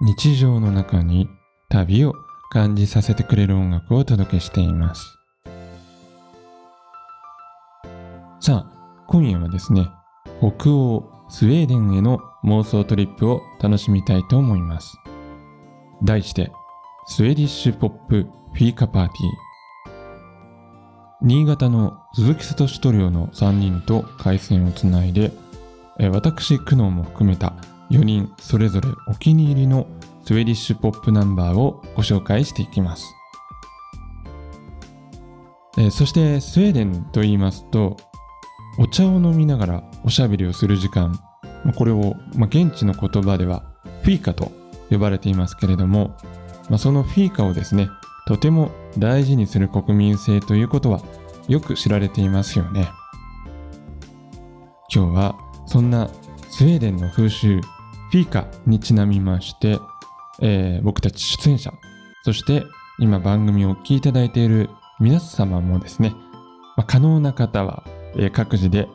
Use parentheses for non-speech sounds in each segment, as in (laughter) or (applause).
日常の中に旅を感じさせてくれる音楽をお届けしています。さあ今夜はですね北欧スウェーデンへの妄想トリップを楽しみたいと思います。題してスウェディッシュポップフィーカパーティー。新潟の鈴木聡塗料の3人と回線をつないで私久能も含めた4人それぞれお気に入りのスウェディッシュポップナンバーをご紹介していきます。えそしてスウェーデンと言いますとお茶を飲みながらおしゃべりをする時間。これを、ま現地の言葉ではフィーカと呼ばれていますけれども、まあそのフィーカをですねとても大事にする国民性ということはよく知られていますよね。今日はそんなスウェーデンの風習フィーカにちなみまして、えー、僕たち出演者そして今番組を聞いていただいている皆様もですね、まあ、可能な方は、えー、各自で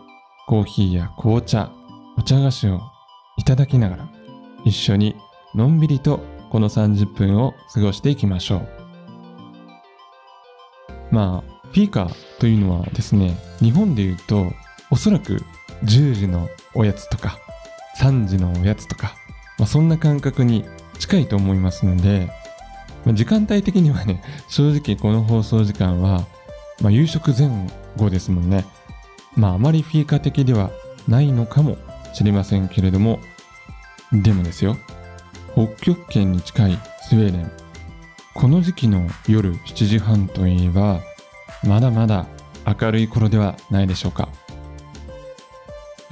コーヒーや紅茶お茶菓子をいただきながら一緒にのんびりとこの30分を過ごしていきましょう。まあフィーカというのはですね日本で言うとおそらく10時のおやつとか3時のおやつとか、まあ、そんな感覚に近いと思いますので、まあ、時間帯的にはね (laughs) 正直この放送時間は、まあ、夕食前後ですもんね。まああまりフィーカ的ではないのかもしれませんけれどもでもですよ北極圏に近いスウェーデンこの時期の夜7時半といえばまだまだ明るい頃ではないでしょうか。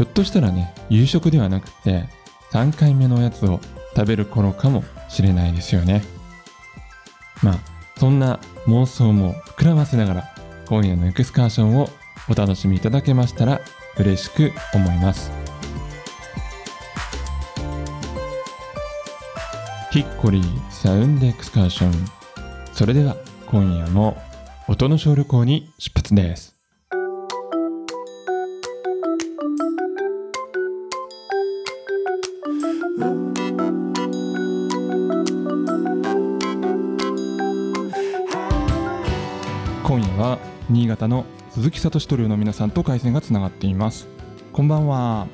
ひょっとしたらね夕食ではなくて3回目のおやつを食べる頃かもしれないですよね。まあそんな妄想も膨らませながら今夜のエクスカーションをお楽しみいただけましたら嬉しく思います。ヒッコリーサウンドエクスカーション。それでは今夜も音の小旅行に出発です。今夜は新潟の鈴木聡トリオの皆さんと回線がつながっています。こんばんは。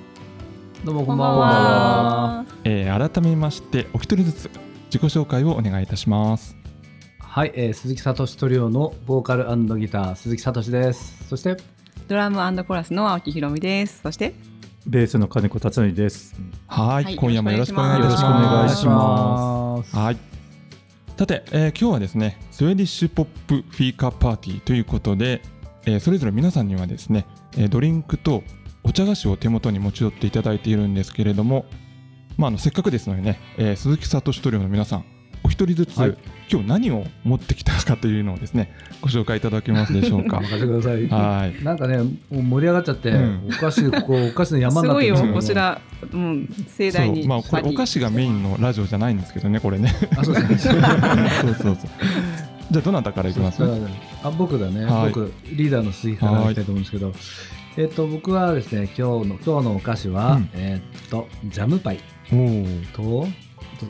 どうもこんばんは。えー、改めましてお一人ずつ自己紹介をお願いいたします。はい、えー、鈴木聡トリオのボーカルギター鈴木聡です。そして？ドラムコラスの青木ひろみです。そして？ベースの金子達則です。はい、今夜もよろしくお願いいたします。はいさて、えー、今日はですねスウェディッシュポップフィーカーパーティーということで、えー、それぞれ皆さんにはですねドリンクとお茶菓子を手元に持ち寄っていただいているんですけれども、まあ、あのせっかくですのでね、えー、鈴木聡トリオの皆さんお一人ずつ、はい、今日何を持ってきたかというのをですね (laughs) ご紹介いただけますでしょうか。(laughs) 任せてください。はい。なんかね、もう盛り上がっちゃって、うん、お菓子ここお菓子の山になってすごいよこちら、うん、盛大に。まあこれお菓子がメインのラジオじゃないんですけどね、これね。あ、そうですね。(laughs) そうそうそう。じゃあどなたからいきます？あ僕だね、はい、僕リーダーの鈴木からいきたいと思うんですけど、えっ、と僕はですね今日の今日のお菓子は、うん、えっ、とジャムパイと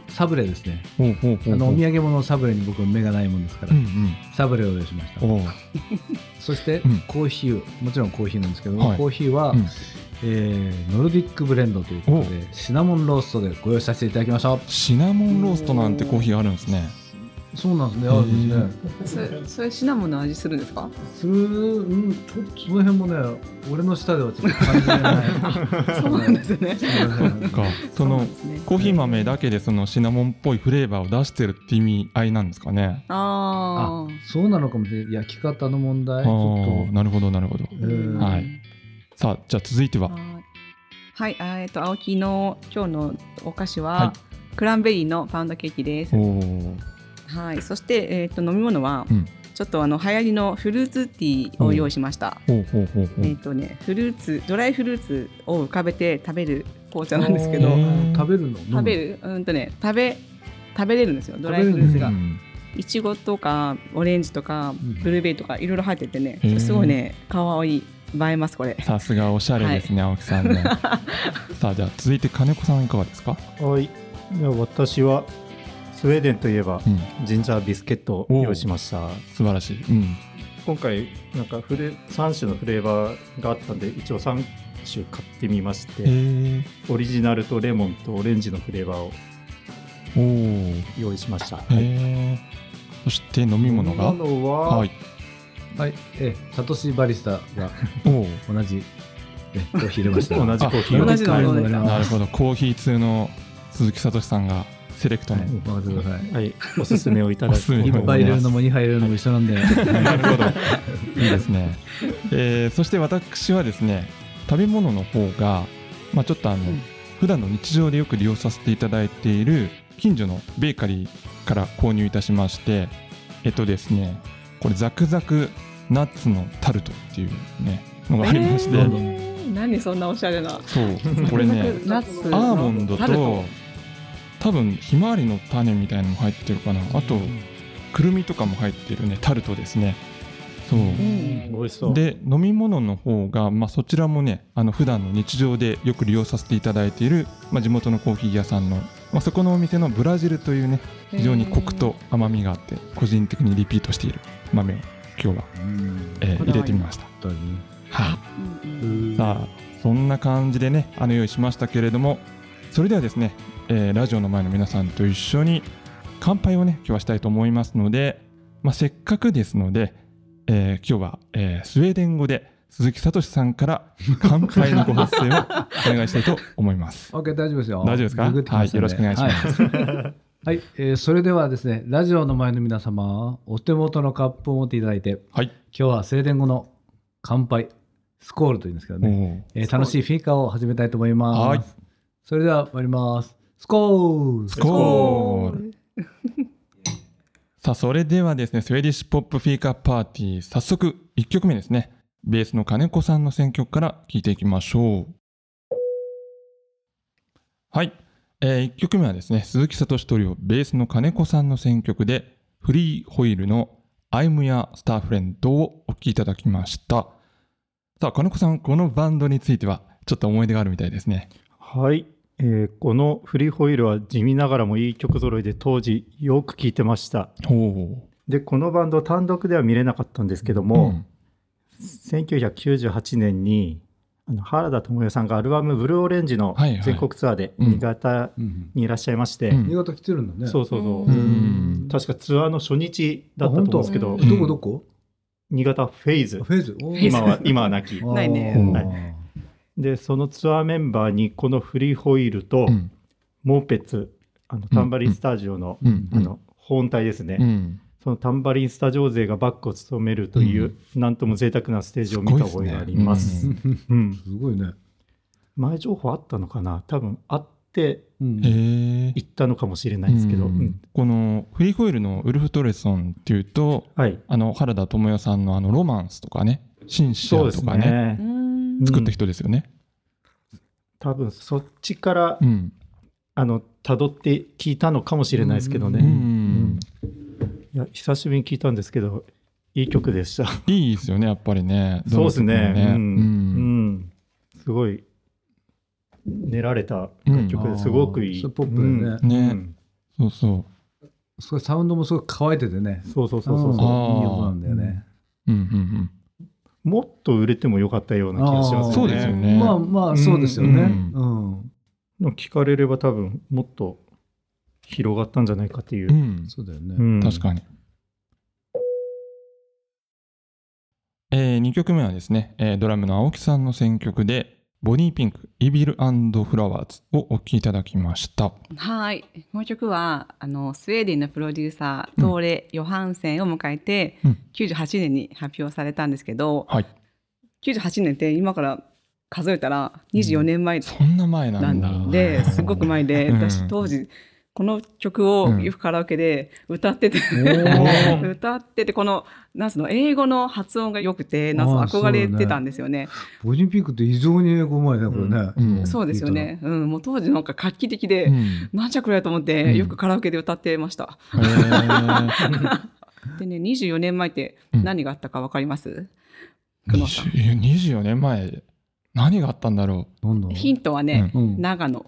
サブレですね。あのお土産物サブレに僕目がないもんですから、うんうん、サブレを用意しました。そして、うん、コーヒーもちろんコーヒーなんですけど、はい、コーヒーは、うん、えー、ノルディックブレンドということでシナモンローストでご用意させていただきましたシナモンローストなんてコーヒーあるんですねそうなんですね、あるんですね。それシナモンの味するんですか？する、うん、ちょっとその辺もね、俺の舌ではちょっと感じない。(laughs) そうなんですね。か、そのコーヒー豆だけでそのシナモンっぽいフレーバーを出してるって意味合いなんですかね？ああ、そうなのかもしれない。焼き方の問題？なるほどなるほど。はい。さあ、じゃあ続いては。はい、えっと青木の今日のお菓子は、クランベリーのパウンドケーキです。はい、そして、えーと、飲み物は、うん、ちょっとあの流行りのフルーツティーを用意しました。えっ、ー、とね、フルーツドライフルーツを浮かべて食べる紅茶なんですけど、食べるの？食べるうんとね食べ食べれるんですよドライフルーツが。いちごとかオレンジとかブルーベリーとかいろいろ入っててね、すごいね可愛い映えますこれ。さすがおしゃれですね、はい、青木さんね。(laughs) さあじゃあ続いて金子さんいかがですか？はい。私はスウェーデンといえば、うん、ジンジャービスケットを用意しました。素晴らしい、うん、今回なんかフレ3種のフレーバーがあったんで一応3種買ってみましてオリジナルとレモンとオレンジのフレーバーを用意しました、はい、そして飲み物が？飲み物は、はい、はい、えサトシバリスタが同じコーヒー入れました。(laughs) 同じコーヒー同じのなるほど。コーヒー通の鈴木聡さんがセレクトの、任せてください。はい、おすすめをいただきいっぱい入れるのも2杯入れるのも一緒なんで。なるほど。(laughs) いいですね。えー、そして私はですね、食べ物の方が、まあちょっとあの、うん、普段の日常でよく利用させていただいている近所のベーカリーから購入いたしまして、えっとですね、これザクザクナッツのタルトっていうねのがありまして、えー、何そんなおしゃれな。そう、これね、アーモンドと多分ひまわりの種みたいなのも入ってるかな。あとくるみとかも入ってるね。タルトですね。そう、うん、そう。で飲み物の方が、まあ、そちらもねあの普段の日常でよく利用させていただいている、まあ、地元のコーヒー屋さんの、まあ、そこのお店のブラジルというね非常にコクと甘みがあって個人的にリピートしている。豆を今日は、えー、入れてみました。はい、さあそんな感じでねあの用意しましたけれどもそれではですねえー、ラジオの前の皆さんと一緒に乾杯をね今日はしたいと思いますので、まあ、せっかくですので、えー、今日は、えー、スウェーデン語で鈴木聡さんから乾杯のご発声をお願いしたいと思います。(laughs) OK 大丈夫ですよ。大丈夫ですか？はい、よろしくお願いします。はい、(laughs) はい、えー、それではですねラジオの前の皆様お手元のカップを持っていただいて、はい、今日はスウェーデン語の乾杯スコールというんですけどね、えー、楽しいフィーカーを始めたいと思います。はい、それでは参ります。スコールスコールさあ、それではですね、スウェディッシュポップフィーカーパーティー、早速1曲目ですね。ベースの金子さんの選曲から聴いていきましょう。はい。えー、1曲目はですね、鈴木聡トリオ、ベースの金子さんの選曲で、フリーホイールの I'm Your Star Friend をお聴きいただきました。さあ、金子さん、このバンドについては、ちょっと思い出があるみたいですね。はい。えー、このフリーホイールは地味ながらもいい曲揃いで当時よく聴いてました。で、このバンド単独では見れなかったんですけども、うん、1998年にあの原田知世さんがアルバム「ブルーオレンジ」の全国ツアーで新潟にいらっしゃいまして、新潟来てるん。だねそうそう。そう、確かツアーの初日だったと思うんですけど、どこどこ？新潟フェイズ。フェイズ。今は今はなき。ないね、はいでそのツアーメンバーにこのフリーホイールと、うん、モーペッツあのタンバリンスタジオの,、あの本体ですね、そのタンバリンスタジオ勢がバックを務めるという、うん、なんとも贅沢なステージを見た覚えがあります。すごいね。前情報あったのかな？多分あって行ったのかもしれないですけど、うん、このフリーホイールのウルフ・トレソンっていうと、はい、あの原田知世さんのあのロマンスとかねシンシアとかね作った人ですよね。多分そっちから、うん、あの辿って聞いたのかもしれないですけどね。うん、いや久しぶりに聞いたんですけどいい曲でした。いいですよねやっぱりね。そうですね。うん、うん、すごい練られた楽曲ですごくいい。ポップね。ね、そうそう。すごいサウンドもすごい乾いててね。そうそうそうそう。いい音なんだよね。うんうんうん。もっと売れてもよかったような気がしますね。そうですよね。まあまあそうですよね。うん。うん、聞かれれば多分もっと広がったんじゃないかっていう。うん、そうだよね、うん。確かに。えー、2曲目はですね、えー、ドラムの青木さんの選曲で、ボディーピンク、イビルフラワーズをお聴きいただきました。はい。もう一曲は、あの、スウェーデンのプロデューサー、トーレ・ヨハンセンを迎えて、うん、98年に発表されたんですけど、はい、98年って今から数えたら24年前、うん、そんな前なんだ。で、(laughs) すごく前で、私当時、この曲をよくカラオケで歌ってて、うん、(laughs) 歌っててこのなんすの英語の発音が良くてなん憧れてたんですよね。ボジンピックって異常に英語うまいねこれね、うん、そうですよね。うん、もう当時なんか画期的で、うん、なんじゃこれと思ってよくカラオケで歌ってました。(laughs) でね24年前って何があったかわかります？久野さん。24年前何があったんだろう。ヒントはね、長野。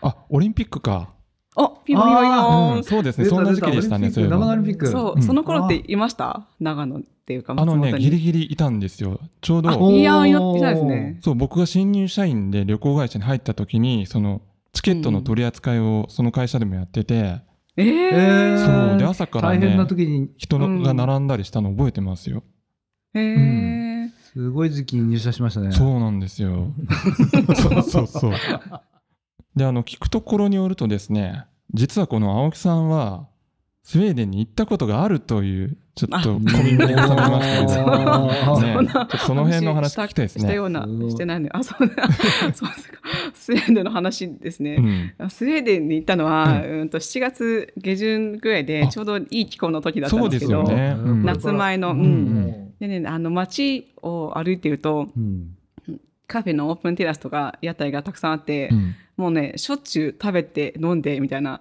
あオリンピックか。あ、ピンポンピンポン、そうですね、そんな時期でしたね、長野オリンピック。そう、その頃っていました？長野っていうか、あのね、ギリギリいたんですよ。ちょうど。いや、いたですね。そう、僕が新入社員で旅行会社に入った時に、その、チケットの取り扱いをその会社でもやってて、ええそう、で、朝からね、人が並んだりしたの覚えてますよ。へえ、すごい時期に入社しましたね。そうなんですよ。(laughs) そうそうそう。で、あの、聞くところによるとですね、実はこの青木さんは、スウェーデンに行ったことがあるという、ちょっとコミントを収めましたけど、ね、その辺の話聞きたいですね。したような、してないね。あ、そうだ。(laughs) そうですか。スウェーデンの話ですね。うん、スウェーデンに行ったのは、うん、うんと7月下旬ぐらいで、ちょうどいい気候の時だったんですけど、ねうん、夏前の、うん。でね、あの街を歩いてると、うんカフェのオープンテラスとか屋台がたくさんあって、うん、もうねしょっちゅう食べて飲んでみたいな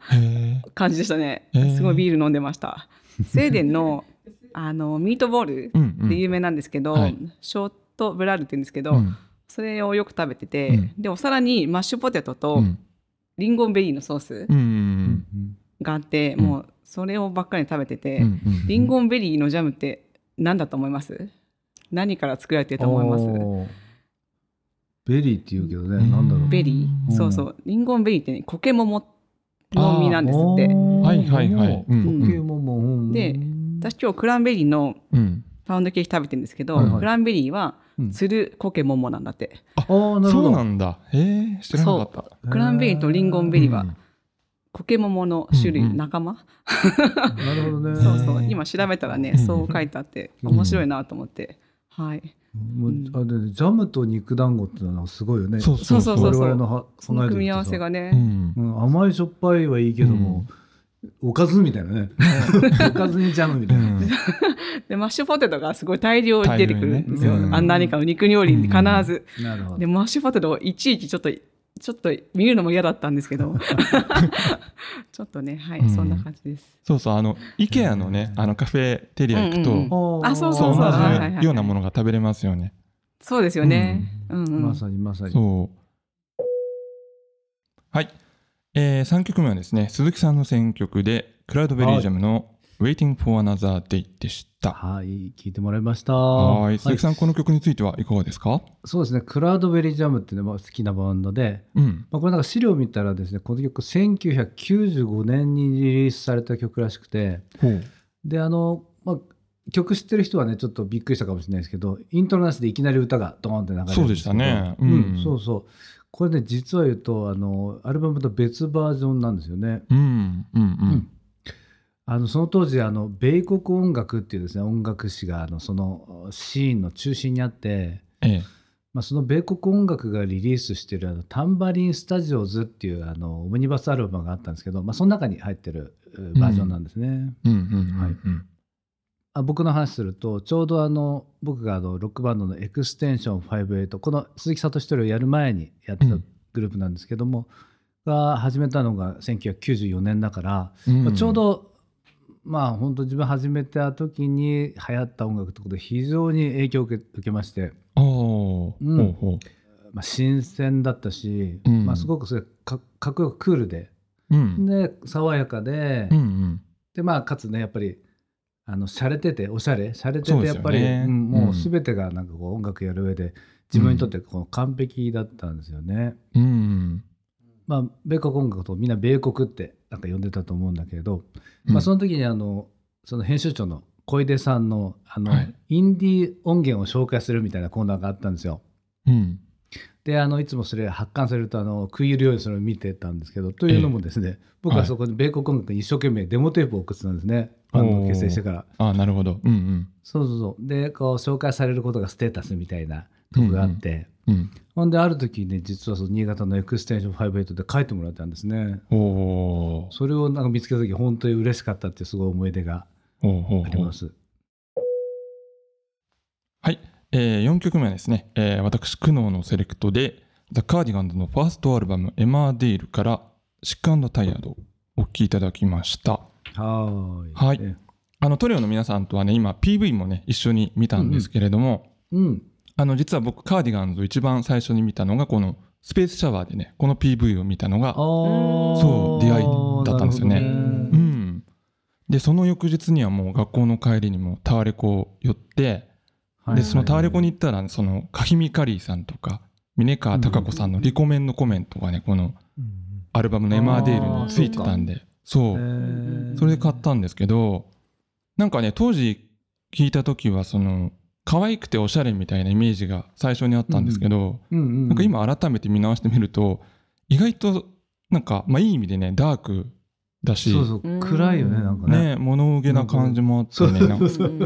感じでしたね。すごいビール飲んでました。スウェーデンの (laughs) あのミートボールで有名なんですけど、うんうん、ショートブラルって言うんですけど、うん、それをよく食べてて、うん、でお皿にマッシュポテトとリンゴンベリーのソースがあって、もうそれをばっかり食べてて、リンゴンベリーのジャムって何だと思います？何から作られてると思います？ベリーって言うけどね、なんだろう。ベリー、そうそう。リンゴンベリーってね、コケモモの実なんですって。はいはいはい。コケモモ。で、私今日クランベリーのパウンドケーキ食べてるんですけど、クランベリーは、つるコケモモなんだって。あ、そうなんだ。へえ、知らなかった。クランベリーとリンゴンベリーは、コケモモの種類、仲間？なるほどね。そうそう。今調べたらね、そう書いてあって、面白いなと思って。はい。もうあでジャムと肉団子ってのはすごいよね。そうそうそうそう。我々のはその組み合わせがね、うん、甘いしょっぱいはいいけども、うん、おかずみたいなね。おかずにジャムみたいな。(laughs) でマッシュポテトがすごい大量に出てくるんですよ。ね、あん何かの肉料理に必ず。なるほど。でマッシュポテトをいちいちちょっとちょっと見るのも嫌だったんですけど。(laughs) ちょっとねはい、うん、そんな感じです。そうそうあの IKEA のねあのカフェテリア行くと、うんうん、あそうそうそう。同じようなものが食べれますよね。そうですよね、うん。うん、まさにまさに。そう。はい、えー、3曲目はですね鈴木さんの選曲でクラウドベリージャムの Waiting for Another Day でした。はい、聞いてもらいました。はい、鈴木さん、はい、この曲についてはいかがですか？そうですね、クラウドベリージャムっていうのは好きなバンドで、うん、まあ、これなんか資料を見たらですね、この曲1995年にリリースされた曲らしくて、で、あの、まあ、曲知ってる人はね、ちょっとびっくりしたかもしれないですけど、イントロなしでいきなり歌がドーンって流れるそうでしたね。うん、うん、そうそう。これね、実は言うと、あの、アルバムと別バージョンなんですよね。うん、うん、うん。あのその当時あの米国音楽っていうですね音楽誌があのそのシーンの中心にあって、ええ。まあ、その米国音楽がリリースしてるあのタンバリン・スタジオズっていうあのオムニバスアルバムがあったんですけど、まあ、その中に入ってるバージョンなんですね。僕の話するとちょうどあの僕があのロックバンドのエクステンション58この鈴木聡一人をやる前にやってたグループなんですけども、うん、が始めたのが1994年だから、うん、まあ、ちょうどまあ本当自分始めた時に流行った音楽ってことで非常に影響を受け受けまして、うん。まあ、新鮮だったし、うん、まあ、すごくそれかかっこよくクールで、うん、で爽やかで、うんうん、でまあかつねやっぱりあの洒落てておしゃれ。洒落ててやっぱり、ね、うん、もう全てがなんかこう音楽やる上で自分にとってこう完璧だったんですよね。うん。まあ、米国音楽とみんな米国ってなんか呼んでたと思うんだけれど、まあ、その時にあのその編集長の小出さんのあの、はい、インディー音源を紹介するみたいなコーナーがあったんですよ。うん、であのいつもそれ発刊されるとあの食い入るようにそれを見てたんですけどというのもですね、僕はそこで米国音楽に一生懸命デモテープを送ってたんですね。バンドを結成してから。あなるほど、うんうん、そうそうそう。でこう紹介されることがステータスみたいなとこがあって、うん、ほんである時ね実はその新潟のエクステンション58で書いてもらったんですね。それをなんか見つけた時本当に嬉しかったってすごい思い出があります。はい、えー、4曲目はですね、えー、私苦悩のセレクトでザ・カーディガンズのファーストアルバム「Emmerdale」から「Sick & Tired」お聴きいただきました。はい。はい、あのトリオの皆さんとはね今 PV もね一緒に見たんですけれども、うん、うん、あの実は僕カーディガンズを一番最初に見たのがこのスペースシャワーでねこの PV を見たのがそう出会いだったんですよね。ね。うん、でその翌日にはもう学校の帰りにもタワレコ寄って、でそのタワレコに行ったらそのカヒミカリーさんとか峰川貴子さんのリコメンのコメントがねこのアルバムの「エマーデール」についてたんで。そう。それで買ったんですけどなんかね当時聞いた時はその可愛くておしゃれみたいなイメージが最初にあったんですけど、なんか今改めて見直してみると意外となんかまあいい意味でねダークだしそうそう。暗いよねなんかね。ね物憂げな感じもあってね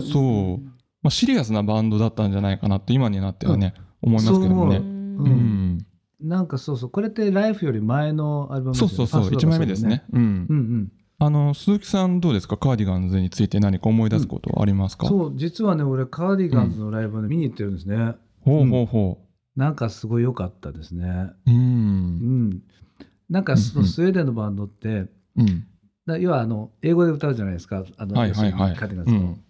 そう、まあ、シリアスなバンドだったんじゃないかなって今になってはね、思いますけどね。うん。なんかそうそう。これって「ライフより前のアルバムですよね。そうそうそう。1枚目ですね、うん、うんうんあの鈴木さんどうですか？カーディガンズについて何か思い出すことありますか、うん、そう実はね俺カーディガンズのライブで見に行ってるんですね、うん、ほうほうほう、なんかすごい良かったですね。うん、うん、なんかそのスウェーデンのバンドって、うん、要はあの英語で歌うじゃないですか？あの、はいはいはい、カーディガンズの、うん、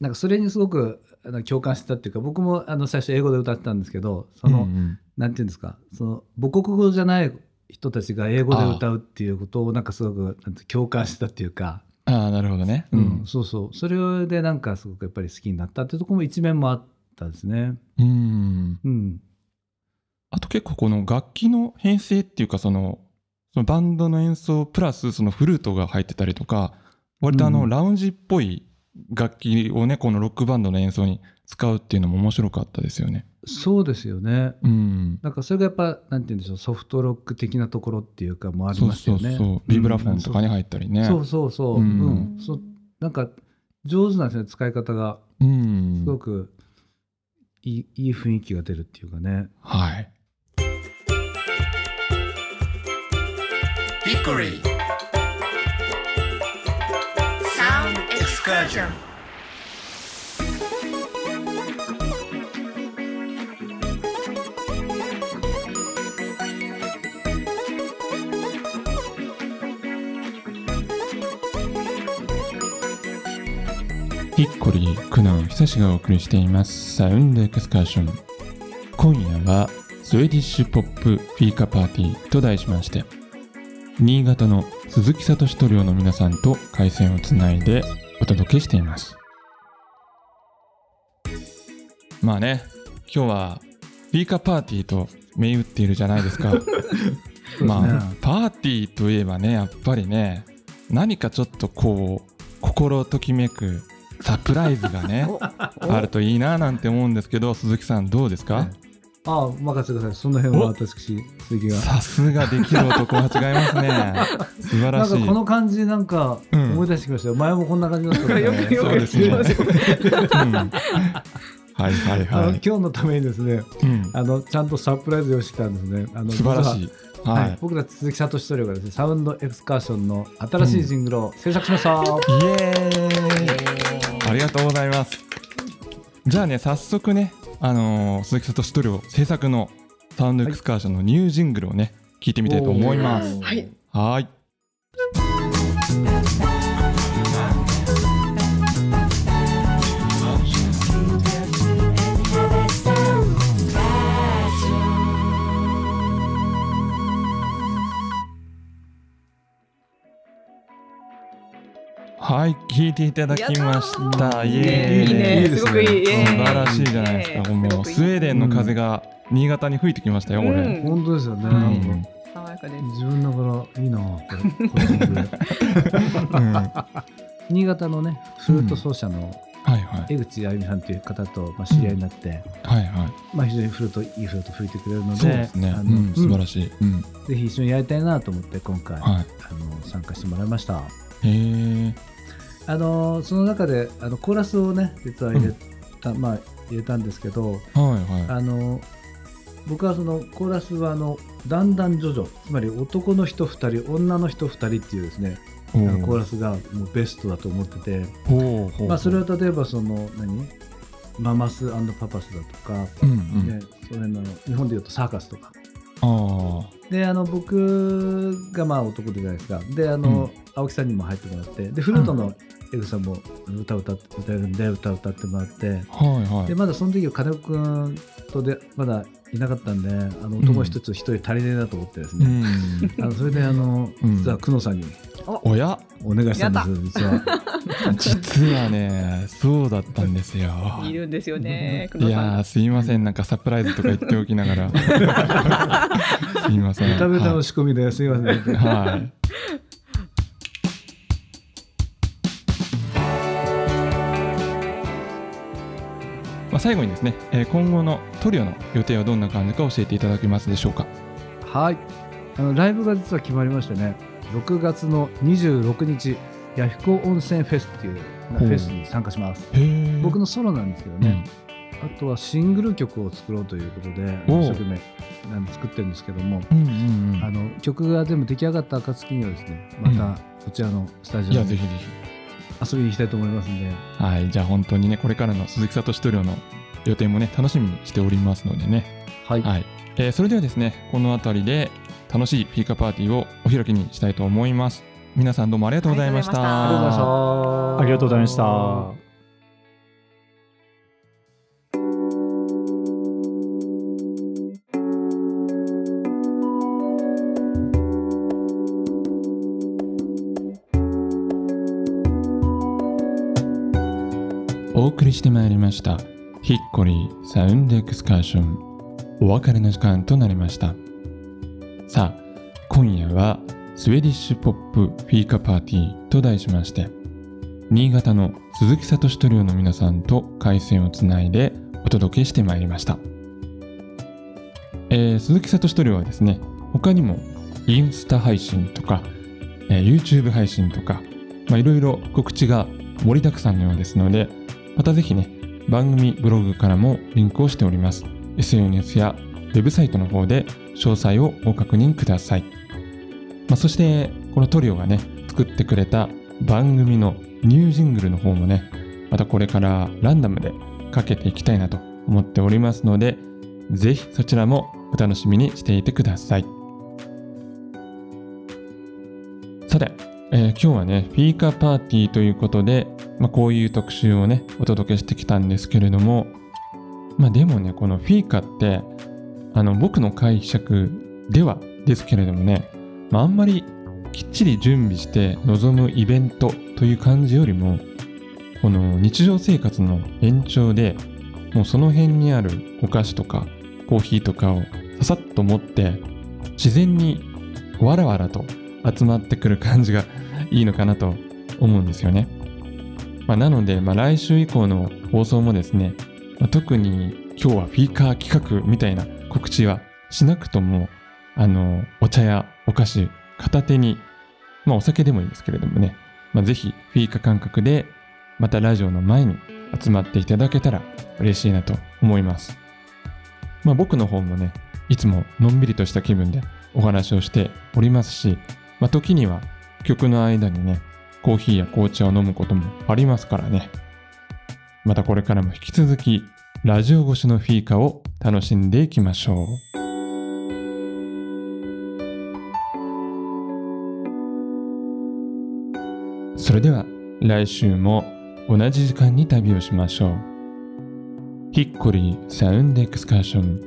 なんかそれにすごく共感してたっていうか僕もあの最初英語で歌ってたんですけどその、うんうん、なんていうんですか？その母国語じゃない人たちが英語で歌うっていうことをなんかすごく共感したっていうか。ああなるほどね、うん、うん、そうそう。それでなんかすごくやっぱり好きになったっていうところも一面もあったですね。うん。うん。あと結構この楽器の編成っていうかそのそのバンドの演奏プラスそのフルートが入ってたりとか割とあのラウンジっぽい楽器をねこのロックバンドの演奏に使うっていうのも面白かったですよね。そうですよね。うん。なんかそれがやっぱなんて言うんでしょうソフトロック的なところっていうかもありますよね。そうそうそうビブラフォンとかに入ったりね。そうそうそう。うん。うん、そなんか上手なんですね使い方が。うん。すごくいいいい雰囲気が出るっていうかね。はい。ヒッコリー Sound Excursion ヒッコリー、クナン、久しがお送りしていますサウンドエクスカーション。今夜はスウェディッシュポップフィーカパーティーと題しまして、新潟の鈴木聡塗料の皆さんと回線をつないでお届けしています。まあね、今日はフィーカパーティーと銘打っているじゃないですか。(laughs) まあ、パーティーといえばね、やっぱりね、何かちょっとこう、心ときめくサプライズがねあるといいななんて思うんですけど鈴木さんどうですか、ああ任せてください。その辺は私鈴木が。さすができる男は違いますね。(laughs) 素晴らしい。なんかこの感じなんか思い出してきましたよ、うん、前もこんな感じだったねそうですね、うん、はいはいはい。今日のためにですね、うん、あのちゃんとサプライズをしてたんですね。あの素晴らしい。はい、僕たち鈴木聡トリオがですねサウンドエクスカーションの新しいジングルを制作しました、うん、イエーイありがとうございます。じゃあね早速ねあのー、鈴木聡トリオ制作のサウンドエクスカーションのニュージングルをね聞いてみたいと思います。はい。はい聞いていただきました。イエーイ。いいね、すごくいい。素晴らしいじゃないですか。もうスウェーデンの風が新潟に吹いてきましたよ、これ。本当ですよね。爽やかです。自分だからいいな、こ (laughs) れ。新潟のね、フルート奏者の江口あゆみさんという方とまあ知り合いになって、はいはい。まあ非常にフルートいいフルート吹いてくれるので、そうですね。素晴らしい。ぜひ一緒にやりたいなと思って今回あの参加してもらいました。へえ。あのその中であのコーラスをね実は入れた、うん、まあ入れたんですけど、はいはい、あの僕はそのコーラスはあのだんだん徐々つまり男の人2人女の人2人っていうですねコーラスがもうベストだと思ってて、まあ、それは例えばその何？ママスパパスだとか、うんうん、ね、そのの日本でいうとサーカスとかであの僕がまあ男でじゃないですか。であの、うん、青木さんにも入ってもらってでフルートの江口さんも歌歌って歌えるんで歌歌ってもらって、はいはい、でまだその時は金子君とでまだいなかったんであの男一つ一人足りねえなと思ってですね、うん、(laughs) あのそれであの、実は久野さんにおや？お願いしたんです実は。(laughs) (laughs) 実はねそうだったんですよ。いるんですよねいやすいませんなんかサプライズとか言っておきながら。すいません。食べたの仕込みですいません。はいまあ、最後にですね、えー、今後のトリオの予定はどんな感じか教えていただけますでしょうか？はい。あのライブが実は決まりましてね6月の26日弥彦温泉フェスっていうフェスに参加します。僕のソロなんですけどね、うん、あとはシングル曲を作ろうということで一生懸命作ってるんですけども、うんうんうん、あの曲が全部出来上がった暁にはですねまたこちらのスタジオに、ぜひぜひ遊びに行きたいと思いますんで。はいじゃあ本当にねこれからの鈴木聡トリオの予定もね楽しみにしておりますのでね。はい、はい、えー、それではですねこの辺りで楽しいピーカパーティーをお開きにしたいと思います。皆さんどうもありがとうございました。ありがとうございました。お送りしてまいりました。ヒッコリーサウンドエクスカーション。お別れの時間となりました。さあ今夜はスウェディッシュポップフィーカパーティーと題しまして新潟の鈴木聡トリオの皆さんと回線をつないでお届けしてまいりました、えー、鈴木聡トリオはですね他にもインスタ配信とか、えー、YouTube 配信とかいろいろ告知が盛りだくさんのようですのでまたぜひね、番組ブログからもリンクをしております。SNS やウェブサイトの方で詳細をご確認ください。まあ、そして、このトリオがね、作ってくれた番組のニュージングルの方もね、またこれからランダムでかけていきたいなと思っておりますので、ぜひそちらもお楽しみにしていてください。さて、えー、今日はね、フィーカーパーティーということで、まあ、こういう特集をね、お届けしてきたんですけれども、まあでもね、このフィーカって、あの、僕の解釈ではですけれどもね、まあ、あんまりきっちり準備して臨むイベントという感じよりも、この日常生活の延長で、もうその辺にあるお菓子とかコーヒーとかをささっと持って、自然にわらわらと集まってくる感じがいいのかなと思うんですよね。まあ、なので、まあ、来週以降の放送もですね、まあ、特に今日はフィーカー企画みたいな告知はしなくとも、あの、お茶やお菓子片手に、まあお酒でもいいですけれどもね、まあ、ぜひフィーカ感覚でまたラジオの前に集まっていただけたら嬉しいなと思います。まあ僕の方もね、いつものんびりとした気分でお話をしておりますし、まあ時には曲の間にね、コーヒーや紅茶を飲むこともありますからね。またこれからも引き続き、ラジオ越しのフィーカを楽しんでいきましょう。それでは来週も同じ時間に旅をしましょう。ヒッコリーサウンドエクスカーション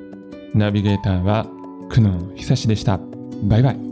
ナビゲーターは久野久志でした。バイバイ。